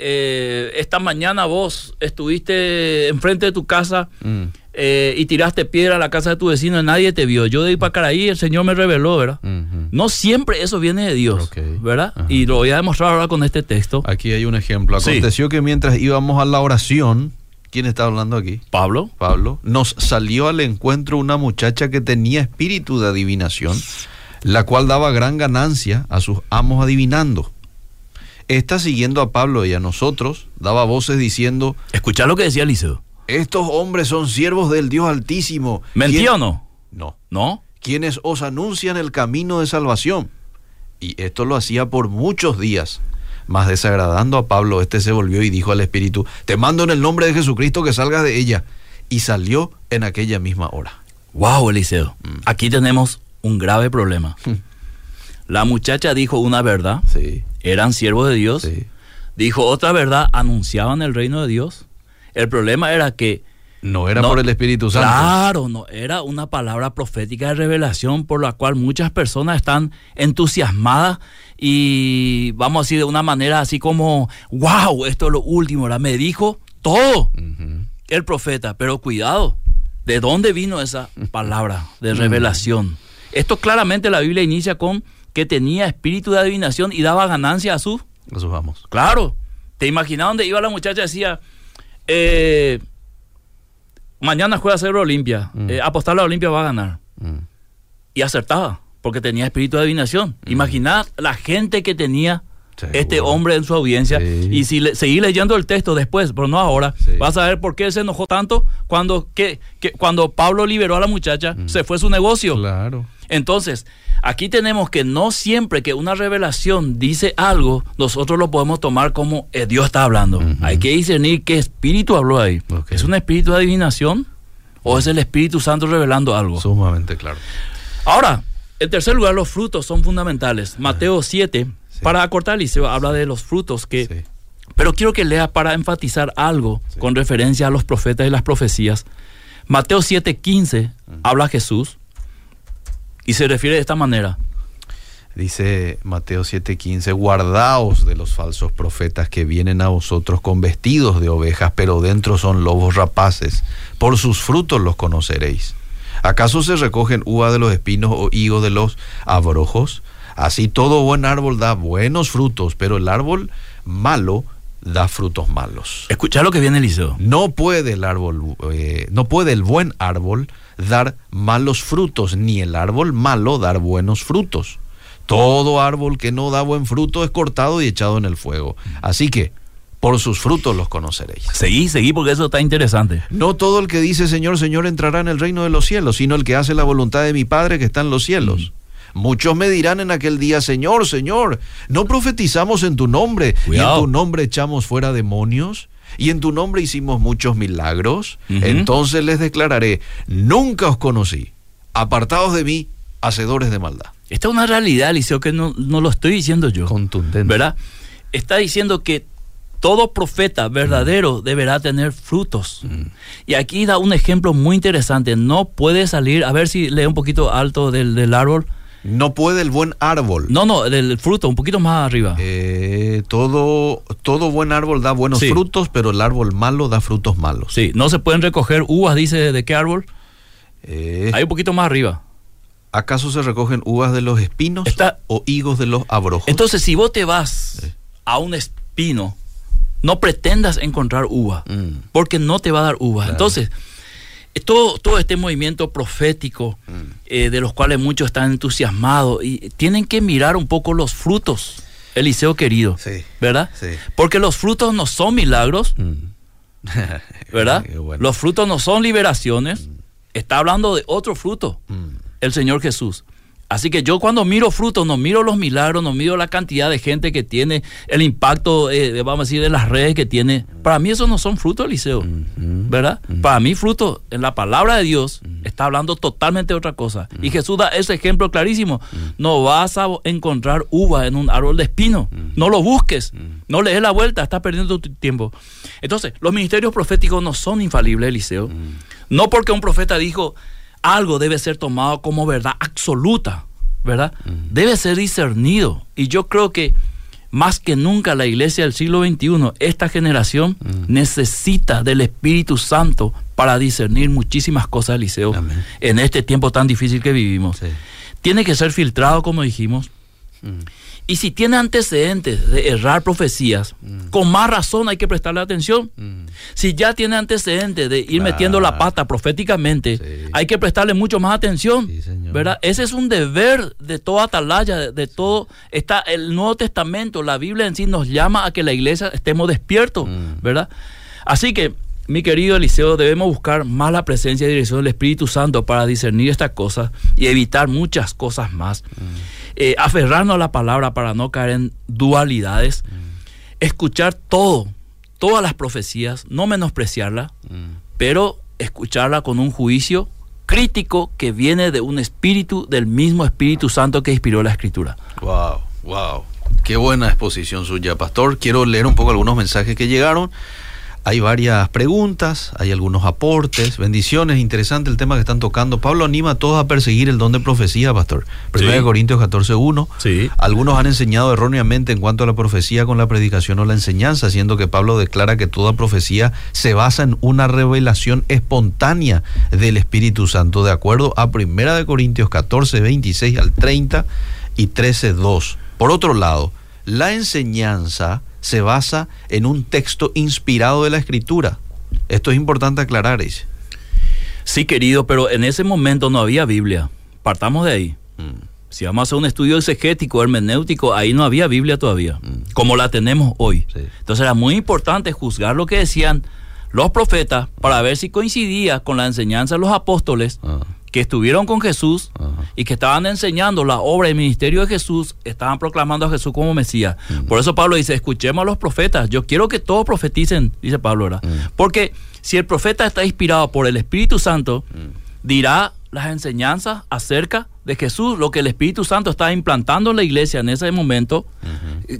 eh, esta mañana vos estuviste enfrente de tu casa Mm. eh, y tiraste piedra a la casa de tu vecino y nadie te vio. Yo de ir para Caraí, el Señor me reveló, ¿verdad? No siempre eso viene de Dios. ¿verdad? Ajá. Y lo voy a demostrar ahora con este texto. Aquí hay un ejemplo. Sí. Aconteció que mientras íbamos a la oración, ¿quién está hablando aquí? Pablo, Pablo, nos salió al encuentro una muchacha que tenía espíritu de adivinación, la cual daba gran ganancia a sus amos adivinando. Esta siguiendo a Pablo y a nosotros, daba voces diciendo, escucha lo que decía Eliseo. estos hombres son siervos del Dios Altísimo. ¿Mentía ¿Quién- o no? No. ¿No? Quienes os anuncian el camino de salvación. Y esto lo hacía por muchos días. Mas desagradando a Pablo, este se volvió y dijo al Espíritu, te mando en el nombre de Jesucristo que salgas de ella. Y salió en aquella misma hora. Wow, Eliseo. Mm. Aquí tenemos un grave problema. La muchacha dijo una verdad, Sí, eran siervos de Dios. sí. Dijo otra verdad, anunciaban el reino de Dios. El problema era que No era No, por el Espíritu Santo. Claro, no, era una palabra profética de revelación por la cual muchas personas están entusiasmadas y vamos a decir de una manera así como, wow, esto es lo último, ¿verdad? Me dijo todo el profeta, pero cuidado, ¿de dónde vino esa palabra de revelación? Esto claramente la Biblia inicia con que tenía espíritu de adivinación y daba ganancia a sus Eso vamos. Claro. ¿Te imaginas dónde iba la muchacha y decía, eh, mañana juega Cerro Olimpia, Mm. eh, apostar a la Olimpia va a ganar? Mm. Y acertaba, porque tenía espíritu de adivinación. Imaginad la gente que tenía este hombre en su audiencia. Sí. Y si le, seguí leyendo el texto después, pero no ahora, Sí. vas a ver por qué él se enojó tanto cuando, que, que cuando Pablo liberó a la muchacha, se fue su negocio. Claro. Entonces, aquí tenemos que no siempre que una revelación dice algo, nosotros lo podemos tomar como eh, Dios está hablando. Hay que discernir qué espíritu habló ahí. ¿Es un espíritu de adivinación o es el Espíritu Santo revelando algo? Sumamente claro. Ahora, en tercer lugar, los frutos son fundamentales. Mateo 7, Sí. para acortar, Liceo, habla de los frutos que... Sí. Pero quiero que leas para enfatizar algo Sí. con referencia a los profetas y las profecías. Mateo 7:15 habla Jesús y se refiere de esta manera. Dice Mateo 7:15, guardaos de los falsos profetas que vienen a vosotros con vestidos de ovejas, pero dentro son lobos rapaces. Por sus frutos los conoceréis. ¿Acaso se recogen uva de los espinos o higo de los abrojos? Así todo buen árbol da buenos frutos, pero el árbol malo da frutos malos. Escucha lo que viene Eliseo. No puede el árbol, eh, no puede el buen árbol dar malos frutos, ni el árbol malo dar buenos frutos. Todo árbol que no da buen fruto es cortado y echado en el fuego. Así que, por sus frutos los conoceréis. Seguí, seguí, porque eso está interesante. No todo el que dice Señor, Señor entrará en el reino de los cielos, sino el que hace la voluntad de mi Padre que está en los cielos. Muchos me dirán en aquel día, Señor, Señor, ¿no profetizamos en tu nombre? Cuidado. Y en tu nombre echamos fuera demonios. Y en tu nombre hicimos muchos milagros. Entonces les declararé, nunca os conocí. Apartados de mí, hacedores de maldad. Esta es una realidad, Eliseo, que no, no lo estoy diciendo yo. Contundente. ¿Verdad? Está diciendo que todo profeta verdadero deberá tener frutos. Y aquí da un ejemplo muy interesante. No puede salir, a ver si lee un poquito alto del, del árbol. No puede el buen árbol. No, no, del fruto, un poquito más arriba. Eh, todo, todo buen árbol da buenos Sí. frutos, pero el árbol malo da frutos malos. Sí, no se pueden recoger uvas, dice, ¿de qué árbol? Eh, Hay un poquito más arriba. ¿Acaso se recogen uvas de los espinos Está- o higos de los abrojos? Entonces, si vos te vas a un espino, no pretendas encontrar uva, Mm. porque no te va a dar uva. Claro. Entonces, todo, todo este movimiento profético, Mm. eh, de los cuales muchos están entusiasmados, y tienen que mirar un poco los frutos, Eliseo querido, Sí. ¿verdad? Sí. Porque los frutos no son milagros, ¿verdad? Qué bueno. Los frutos no son liberaciones, está hablando de otro fruto Mm. el Señor Jesús. Así que yo cuando miro frutos, no miro los milagros, no miro la cantidad de gente que tiene, el impacto, eh, vamos a decir, de las redes que tiene. Para mí esos no son frutos, Eliseo. ¿Verdad? Para mí fruto en la palabra de Dios está hablando totalmente de otra cosa. Y Jesús da ese ejemplo clarísimo. No vas a encontrar uva en un árbol de espino. No lo busques. No le des la vuelta, estás perdiendo tu tiempo. Entonces, los ministerios proféticos no son infalibles, Eliseo. No porque un profeta dijo algo debe ser tomado como verdad absoluta, ¿verdad? Debe ser discernido. Y yo creo que más que nunca la iglesia del siglo XXI, esta generación, necesita del Espíritu Santo para discernir muchísimas cosas, Eliseo, Amén. en este tiempo tan difícil que vivimos. Sí. Tiene que ser filtrado, como dijimos. Y si tiene antecedentes de errar profecías, con más razón hay que prestarle atención. Si ya tiene antecedentes de ir Claro. metiendo la pata proféticamente, Sí. hay que prestarle mucho más atención. Sí. ¿verdad? Ese es un deber de toda atalaya, de, de todo. Está el Nuevo Testamento, la Biblia en sí nos llama a que la iglesia estemos despiertos, Mm. ¿verdad? Así que, mi querido Eliseo, debemos buscar más la presencia y dirección del Espíritu Santo para discernir estas cosas y evitar muchas cosas más. Eh, aferrarnos a la palabra para no caer en dualidades. Escuchar todo, todas las profecías, no menospreciarla, pero escucharla con un juicio crítico que viene de un espíritu, del mismo Espíritu Santo que inspiró la Escritura. Wow, wow. Qué buena exposición suya, pastor. Quiero leer un poco algunos mensajes que llegaron. Hay varias preguntas, hay algunos aportes, bendiciones, interesante el tema que están tocando. Pablo anima a todos a perseguir el don de profecía, pastor. 1 Sí. Corintios 14.1. Sí. Algunos han enseñado erróneamente en cuanto a la profecía con la predicación o la enseñanza, siendo que Pablo declara que toda profecía se basa en una revelación espontánea del Espíritu Santo, de acuerdo a 1 de Corintios 14, 26 al 30 y 13, 2. Por otro lado, la enseñanza se basa en un texto inspirado de la Escritura. Esto es importante aclarar. Sí, querido, pero en ese momento no había Biblia. Partamos de ahí. Mm, Si vamos a hacer un estudio exegético, hermenéutico, ahí no había Biblia todavía, como la tenemos hoy. Sí. Entonces era muy importante juzgar lo que decían los profetas para ver si coincidía con la enseñanza de los apóstoles Ah, que estuvieron con Jesús Ajá. y que estaban enseñando la obra y el ministerio de Jesús, estaban proclamando a Jesús como Mesías. Por eso Pablo dice, escuchemos a los profetas. Yo quiero que todos profeticen, dice Pablo, ¿verdad? Porque si el profeta está inspirado por el Espíritu Santo, dirá las enseñanzas acerca de Jesús, lo que el Espíritu Santo está implantando en la iglesia en ese momento,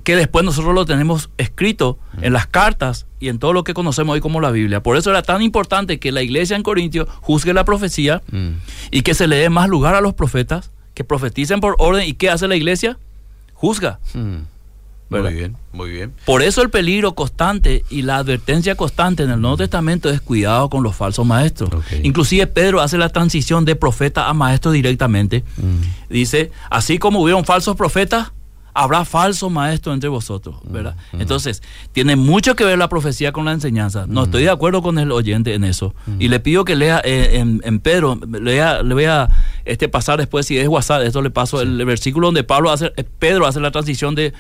que después nosotros lo tenemos escrito en las cartas y en todo lo que conocemos hoy como la Biblia. Por eso era tan importante que la iglesia en Corintio juzgue la profecía Mm. y que se le dé más lugar a los profetas, que profeticen por orden. ¿Y qué hace la iglesia? Juzga. Mm. ¿Verdad? Muy bien, muy bien. Por eso el peligro constante y la advertencia constante en el Nuevo Testamento es cuidado con los falsos maestros. Ok. Inclusive Pedro hace la transición de profeta a maestro directamente. Mm. Dice, así como hubieron falsos profetas, habrá falso maestro entre vosotros, ¿verdad? Entonces, tiene mucho que ver la profecía con la enseñanza. No estoy de acuerdo con el oyente en eso. Y le pido que lea eh, en, Pedro, lea, le voy a este, pasar después, si es WhatsApp, esto le paso el, versículo donde Pablo hace, eh, Pedro hace la transición de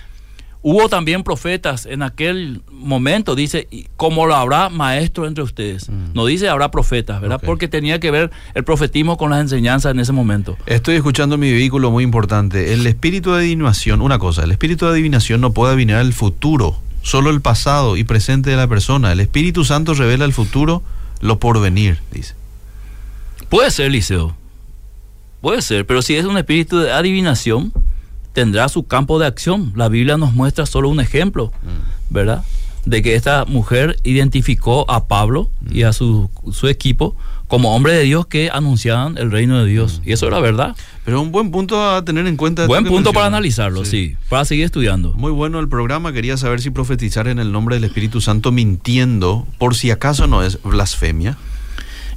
Hubo también profetas en aquel momento, dice, como lo habrá maestro entre ustedes. Mm. No dice habrá profetas, ¿verdad? Porque tenía que ver el profetismo con las enseñanzas en ese momento. Estoy escuchando mi vehículo muy importante. El espíritu de adivinación, una cosa, el espíritu de adivinación no puede adivinar el futuro, solo el pasado y presente de la persona. El Espíritu Santo revela el futuro, lo porvenir, dice. Puede ser, Liceo. Puede ser, pero si es un espíritu de adivinación, tendrá su campo de acción. La Biblia nos muestra solo un ejemplo, mm. ¿verdad? De que esta mujer identificó a Pablo y a su, su equipo como hombre de Dios que anunciaban el reino de Dios. Mm. Y eso era verdad. Pero un buen punto a tener en cuenta. Buen punto para analizarlo, sí. para seguir estudiando. Muy bueno el programa. Quería saber si profetizar en el nombre del Espíritu Santo mintiendo, por si acaso no es blasfemia.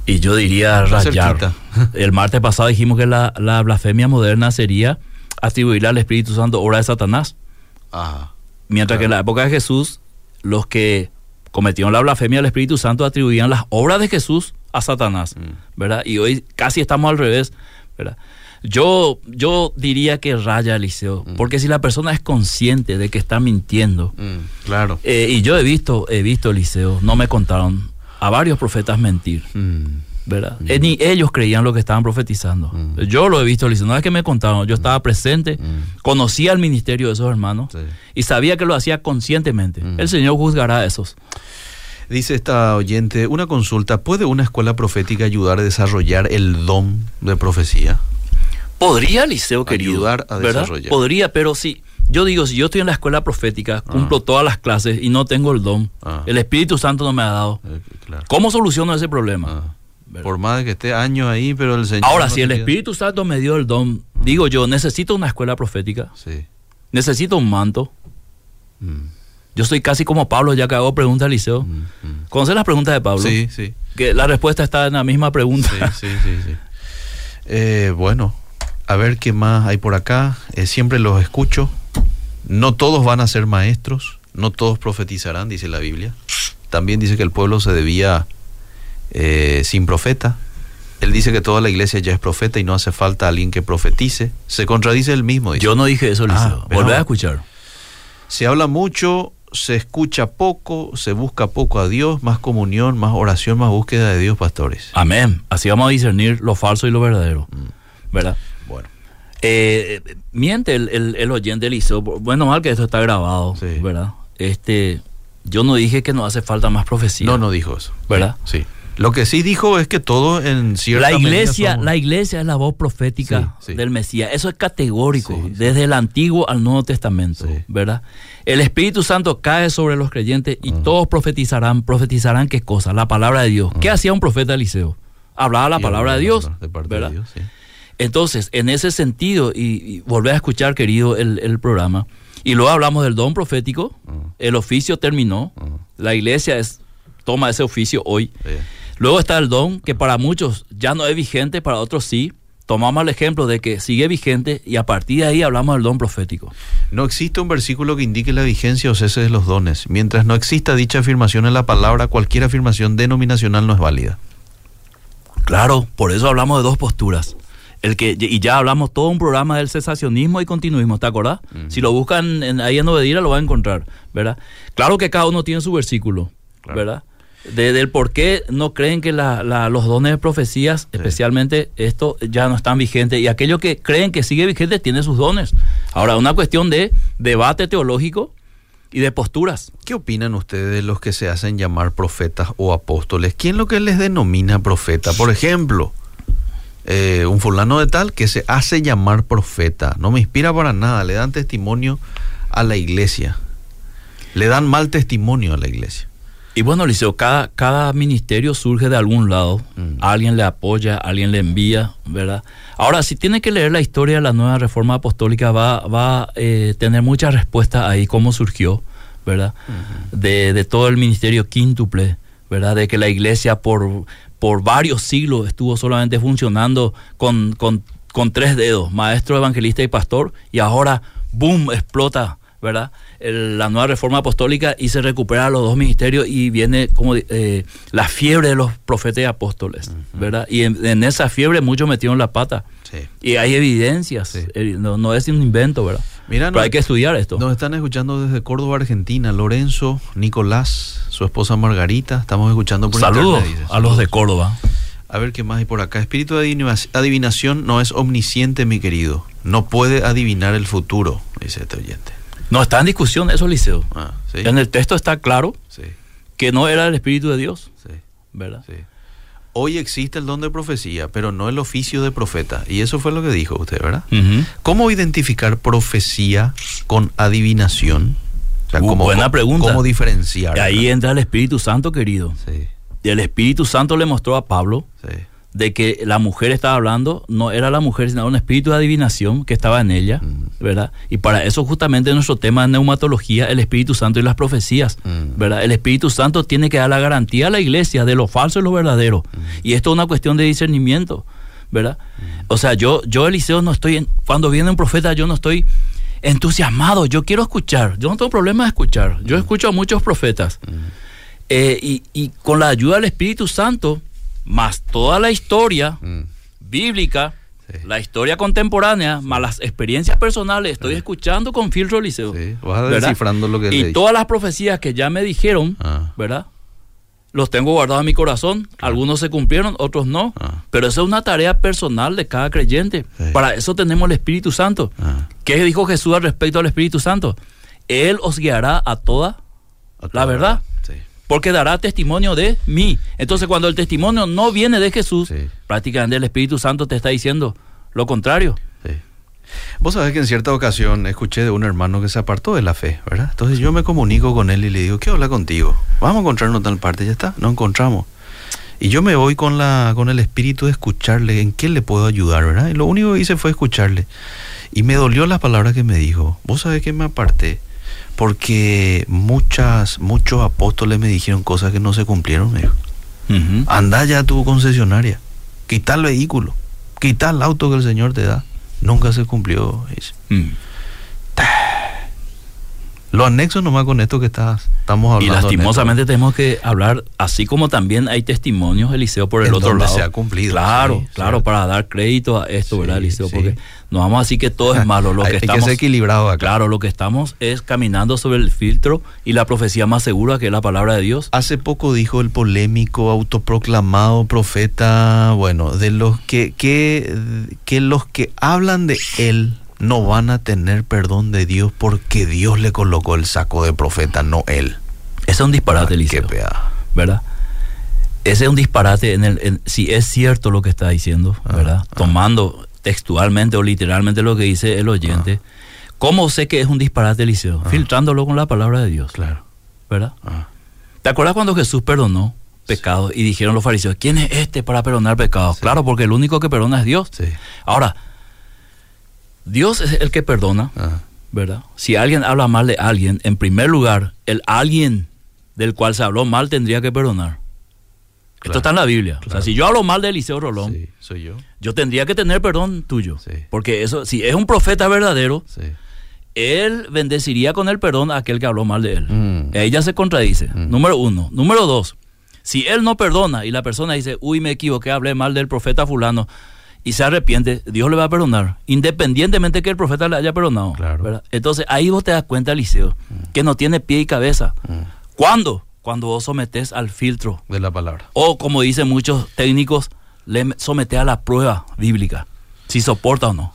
Y yo diría rayar. El martes pasado dijimos que la, la blasfemia moderna sería atribuirle al Espíritu Santo obra de Satanás. Mientras que en la época de Jesús, los que cometieron la blasfemia al Espíritu Santo atribuían las obras de Jesús a Satanás, mm. ¿verdad? Y hoy casi estamos al revés, ¿verdad? Yo, yo diría que raya Eliseo, mm. porque si la persona es consciente de que está mintiendo, mm, claro. Eh, y yo he visto, he visto Eliseo, no me contaron a varios profetas mentir. ¿Verdad? Eh, ni ellos creían lo que estaban profetizando. Yo lo he visto, no es que me contaron, yo estaba presente, conocía el ministerio de esos hermanos y sabía que lo hacía conscientemente. El Señor juzgará a esos. Dice esta oyente, una consulta, ¿puede una escuela profética ayudar a desarrollar el don de profecía? Podría, Liceo querido. Ayudar a desarrollar. Podría, pero sí. Yo digo, si yo estoy en la escuela profética, cumplo ah. todas las clases y no tengo el don, ah. el Espíritu Santo no me ha dado, eh, ¿cómo soluciono ese problema? Ah. Por más que esté años ahí, pero el Señor. Ahora, si el Espíritu Santo me dio el don, digo yo, necesito una escuela profética. Sí. Necesito un manto. Mm. Yo soy casi como Pablo, ya que hago preguntas al liceo. Mm, mm. ¿Conoces las preguntas de Pablo? Sí, sí. Que la respuesta está en la misma pregunta. Sí, sí, sí. Eh, bueno, a ver qué más hay por acá. Eh, siempre los escucho. No todos van a ser maestros, no todos profetizarán, dice la Biblia. También dice que el pueblo se debía eh, sin profeta. Él dice que toda la iglesia ya es profeta y no hace falta alguien que profetice. Se contradice él mismo. Yo no dije eso, Liceo. Ah, a escuchar. Se habla mucho, se escucha poco, se busca poco a Dios, más comunión, más oración, más búsqueda de Dios, pastores. Amén. Así vamos a discernir lo falso y lo verdadero. Mm. ¿Verdad? Bueno. Eh, miente el, el, el, oyente Eliseo. Bueno, mal que esto está grabado, ¿verdad? Este, yo no dije que no hace falta más profecía. No, no dijo eso. ¿Verdad? Sí. Lo que sí dijo es que todo en cierta la iglesia, la iglesia es la voz profética del Mesías. Eso es categórico, desde el Antiguo al Nuevo Testamento, ¿verdad? El Espíritu Santo cae sobre los creyentes y todos profetizarán. ¿Profetizarán qué cosa? La palabra de Dios. ¿Qué hacía un profeta Eliseo? Hablaba la palabra de Dios, ¿verdad? Entonces, en ese sentido, y, volver a escuchar, querido, el, programa, y luego hablamos del don profético, el oficio terminó, la iglesia es, toma ese oficio hoy. Luego está el don, que para muchos ya no es vigente, para otros sí. Tomamos el ejemplo de que sigue vigente y a partir de ahí hablamos del don profético. No existe un versículo que indique la vigencia o cese de los dones. Mientras no exista dicha afirmación en la palabra, cualquier afirmación denominacional no es válida. Claro, por eso hablamos de dos posturas. El que, y ya hablamos todo un programa del cesacionismo y continuismo, ¿te acordás? Si lo buscan en, ahí en Obedira lo van a encontrar, ¿verdad? Claro que cada uno tiene su versículo, ¿verdad? De, del por qué no creen que los dones de profecías, especialmente esto, ya no están vigentes. Y aquellos que creen que sigue vigente tienen sus dones. Ahora, una cuestión de debate teológico y de posturas. ¿Qué opinan ustedes de los que se hacen llamar profetas o apóstoles? ¿Quién lo que les denomina profeta? Por ejemplo, eh, un fulano de tal que se hace llamar profeta. No me inspira para nada, le dan testimonio a la iglesia. Le dan mal testimonio a la iglesia. Y bueno, Liceo, cada, cada ministerio surge de algún lado. Mm. Alguien le apoya, alguien le envía, ¿verdad? Ahora, si tiene que leer la historia de la nueva reforma apostólica, va, va a eh, tener muchas respuestas ahí, cómo surgió, ¿verdad? de, de, todo el ministerio quíntuple, ¿verdad? De que la iglesia por, por varios siglos estuvo solamente funcionando con, con, con tres dedos, maestro, evangelista y pastor, y ahora boom, explota, ¿verdad? El- la nueva reforma apostólica y se recupera los dos ministerios y viene como eh, la fiebre de los profetas y apóstoles, ¿verdad? Y en, en esa fiebre muchos metieron la pata. Sí. Y hay evidencias, Sí. eh, no, no es un invento, ¿verdad? Mira, Pero no- hay que estudiar esto. Nos están escuchando desde Córdoba, Argentina. Lorenzo, Nicolás, su esposa Margarita. Estamos escuchando por Saludos internet, a los de. Córdoba. A ver qué más hay por acá. Espíritu de adivina- adivinación no es omnisciente, mi querido. No puede adivinar el futuro, dice este oyente. No está en discusión eso, Liceo. Ah, sí. En el texto está claro Sí, que no era el Espíritu de Dios, sí, ¿verdad? sí. Hoy existe el don de profecía, pero no el oficio de profeta. Y eso fue lo que dijo usted, ¿verdad? ¿Cómo identificar profecía con adivinación? O sea, Uh, ¿cómo- buena pregunta. ¿Cómo diferenciar? Y ahí verdad? entra el Espíritu Santo, querido. Sí, Y el Espíritu Santo le mostró a Pablo sí. De que la mujer estaba hablando, no era la mujer, sino un espíritu de adivinación que estaba en ella, Mm. ¿verdad? Y para eso justamente nuestro tema de neumatología, el Espíritu Santo y las profecías, Mm. ¿verdad? El Espíritu Santo tiene que dar la garantía a la iglesia de lo falso y lo verdadero. Mm. Y esto es una cuestión de discernimiento, ¿verdad? O sea, yo, yo Eliseo, no estoy, en- cuando viene un profeta, yo no estoy entusiasmado, yo quiero escuchar, yo no tengo problema de escuchar, yo escucho a muchos profetas. Eh, y, y con la ayuda del Espíritu Santo, más toda la historia Mm. bíblica, Sí. la historia contemporánea, más las experiencias personales, estoy escuchando con filtro liceo. Sí, vas descifrando lo que Y todas las profecías que ya me dijeron, Ah. ¿verdad? Los tengo guardados en mi corazón. Algunos se cumplieron, otros no. Ah. Pero eso es una tarea personal de cada creyente. Sí. Para eso tenemos el Espíritu Santo. Ah. ¿Qué dijo Jesús al respecto al Espíritu Santo? Él os guiará a toda A la verdad. Porque dará testimonio de mí. Entonces, cuando el testimonio no viene de Jesús, Sí. prácticamente el Espíritu Santo te está diciendo lo contrario. Sí. Vos sabés que en cierta ocasión escuché de un hermano que se apartó de la fe, ¿verdad? Entonces yo me comunico con él y le digo, ¿qué habla contigo? Vamos a encontrarnos en tal parte, ya está, nos encontramos. Y yo me voy con, la, con el espíritu de escucharle, en qué le puedo ayudar, ¿verdad? Y lo único que hice fue escucharle. Y me dolió la palabra que me dijo. Vos sabés que me aparté porque muchas, muchos apóstoles me dijeron cosas que no se cumplieron, me dijo. Ya a tu concesionaria, quita el vehículo, quita el auto que el Señor te da. Nunca se cumplió. Mm. Lo anexo nomás con esto que estás, estamos Y hablando. lastimosamente tenemos que hablar, así como también hay testimonios, Eliseo, por el En otro donde lado. se ha cumplido, Claro, sí, claro, cierto. para dar crédito a esto, Sí, ¿verdad, Eliseo? sí. Porque no vamos a decir que todo es malo. Lo hay, que hay estamos, equilibrado acá. Claro, lo que estamos es caminando sobre el filtro y la profecía más segura que es la palabra de Dios. Hace poco dijo el polémico, autoproclamado profeta, bueno, de los que, que, que los que hablan de él no van a tener perdón de Dios porque Dios le colocó el saco de profeta, no él. Ese es un disparate, Ah, qué Eliseo. ¿verdad? Ese es un disparate en el, en- si es cierto lo que está diciendo, Ah, ¿verdad? ah. Tomando textualmente o literalmente lo que dice el oyente. ¿Cómo sé que es un disparate, Eliseo? Filtrándolo con la palabra de Dios, Claro. ¿verdad? ¿Te acuerdas cuando Jesús perdonó pecados y dijeron los fariseos, ¿quién es este para perdonar pecados? Sí. Claro, porque el único que perdona es Dios. sí. Ahora, Dios es el que perdona, ¿verdad? Si alguien habla mal de alguien, en primer lugar, el alguien del cual se habló mal tendría que perdonar. Esto está en la Biblia. O sea, si yo hablo mal de Eliseo Rolón, sí, soy yo. yo tendría que tener perdón tuyo. Sí. Porque eso, si es un profeta verdadero, Sí. él bendeciría con el perdón a aquel que habló mal de él. Mm. Ella se contradice. Mm. Número uno. Número dos. Si él no perdona y la persona dice, uy, me equivoqué, hablé mal del profeta fulano, y se arrepiente, Dios le va a perdonar, independientemente que el profeta le haya perdonado. Claro. Entonces ahí vos te das cuenta, Eliseo, que no tiene pie y cabeza. Mm. ¿Cuándo? Cuando vos sometes al filtro. De la palabra. O como dicen muchos técnicos, le sometes a la prueba bíblica, si soporta o no.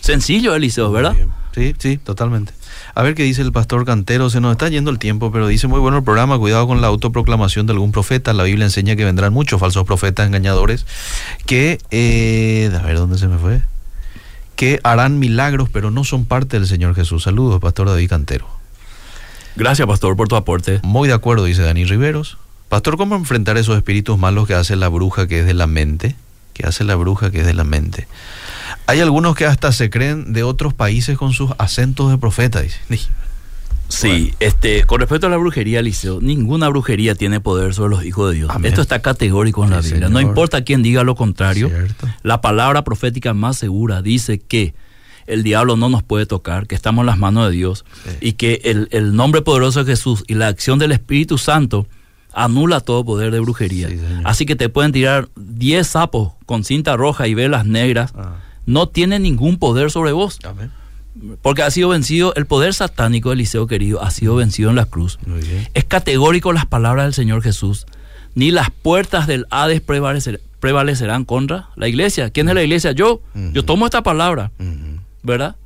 Sencillo, Eliseo, ¿verdad? Sí, sí, totalmente. A ver qué dice el pastor Cantero. Se nos está yendo el tiempo, pero dice muy bueno el programa. Cuidado con la autoproclamación de algún profeta. La Biblia enseña que vendrán muchos falsos profetas engañadores que, eh, a ver dónde se me fue, que harán milagros, pero no son parte del Señor Jesús. Saludos, pastor David Cantero. Gracias, pastor, por tu aporte. Muy de acuerdo, dice Dani Riveros. Pastor, ¿cómo enfrentar esos espíritus malos que hace la bruja que es de la mente? Que hace la bruja que es de la mente. Hay algunos que hasta se creen de otros países con sus acentos de profeta, dice. Sí, Bueno. este, con respecto a la brujería, Eliseo, ninguna brujería tiene poder sobre los hijos de Dios. Amén. Esto está categórico en la Biblia. No importa quién diga lo contrario, Cierto. la palabra profética más segura dice que el diablo no nos puede tocar, que estamos en las manos de Dios Sí. y que el, el nombre poderoso de Jesús y la acción del Espíritu Santo anula todo poder de brujería. Sí. Así que te pueden tirar 10 sapos con cinta roja y velas negras. Ah. No tiene ningún poder sobre vos, Amén. porque ha sido vencido, el poder satánico, Eliseo querido, ha sido vencido en la cruz. Es categórico las palabras del Señor Jesús. Ni las puertas del Hades prevalecer- prevalecerán contra la iglesia. ¿Quién es la iglesia? Yo. Yo tomo esta palabra. ¿verdad?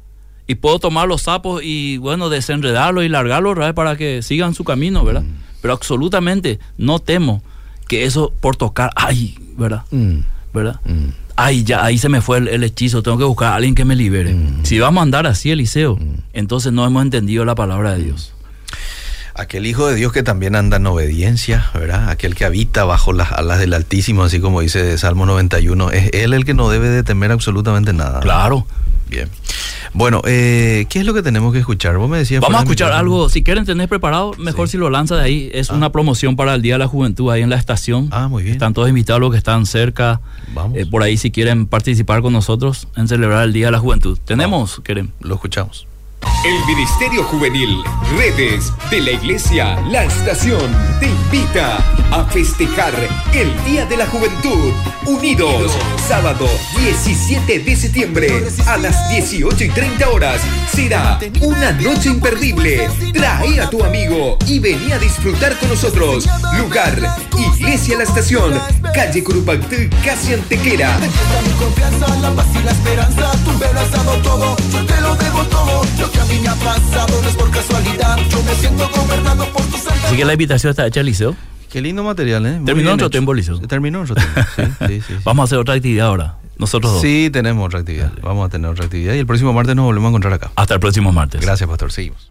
Y puedo tomar los sapos y, bueno, desenredarlos y largarlos otra vez para que sigan su camino, ¿verdad? Pero absolutamente no temo que eso por tocar, ay, ¿verdad? Mm. ¿Verdad? Mm. Ay, ya, ahí se me fue el, el hechizo, tengo que buscar a alguien que me libere. Si vamos a andar así, Eliseo, entonces no hemos entendido la palabra de Dios. Aquel Hijo de Dios que también anda en obediencia, ¿verdad? Aquel que habita bajo las alas del Altísimo, así como dice Salmo 91, es Él el que no debe de temer absolutamente nada. Claro. Bien. Bueno, eh, ¿qué es lo que tenemos que escuchar? Vos me decías... Vamos a escuchar algo, si quieren tener preparado, mejor Sí. si lo lanza de ahí. Es Ah. una promoción para el Día de la Juventud ahí en la estación. Ah, muy bien. Están todos invitados los que están cerca. Vamos. Eh, por ahí si quieren participar con nosotros en celebrar el Día de la Juventud. Tenemos, queremos. Lo escuchamos. El Ministerio Juvenil Redes de la Iglesia La Estación te invita a festejar el Día de la Juventud Unidos. Sábado 17 de septiembre a las 18 y 30 horas. Será una noche imperdible. Trae a tu amigo y vení a disfrutar con nosotros. Lugar Iglesia La Estación, calle Curupactú, casi Antequera. Mi confianza, la paz y la esperanza. Tú me todo, yo te lo debo todo. Lo que a mí me ha pasado no es por casualidad. Yo me siento gobernado por tu santa Así que la invitación está hecha, Liceo. Qué lindo material, ¿eh? Muy Terminó nuestro tiempo, Liceo. Terminó nuestro tiempo, sí, sí, sí, sí. Vamos a hacer otra actividad ahora. Nosotros dos. Sí, tenemos otra actividad. Vamos a tener otra actividad y el próximo martes nos volvemos a encontrar acá. Hasta el próximo martes. Gracias, pastor. Seguimos.